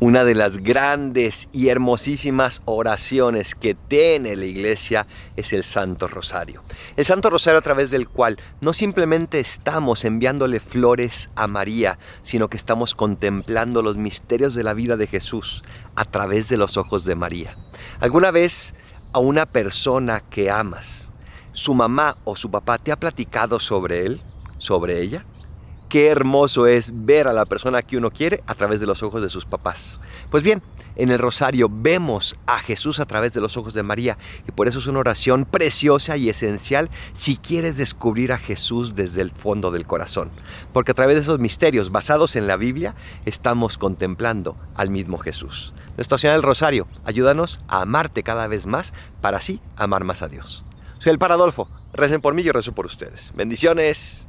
Una de las grandes y hermosísimas oraciones que tiene la iglesia es el Santo Rosario. El Santo Rosario a través del cual no simplemente estamos enviándole flores a María, sino que estamos contemplando los misterios de la vida de Jesús a través de los ojos de María. ¿Alguna vez a una persona que amas, su mamá o su papá te ha platicado sobre él, sobre ella? Qué hermoso es ver a la persona que uno quiere a través de los ojos de sus papás. Pues bien, en el rosario vemos a Jesús a través de los ojos de María y por eso es una oración preciosa y esencial si quieres descubrir a Jesús desde el fondo del corazón. Porque a través de esos misterios basados en la Biblia estamos contemplando al mismo Jesús. Nuestra Señora del Rosario, ayúdanos a amarte cada vez más para así amar más a Dios. Soy el Paradolfo. Recen por mí y yo rezo por ustedes. Bendiciones.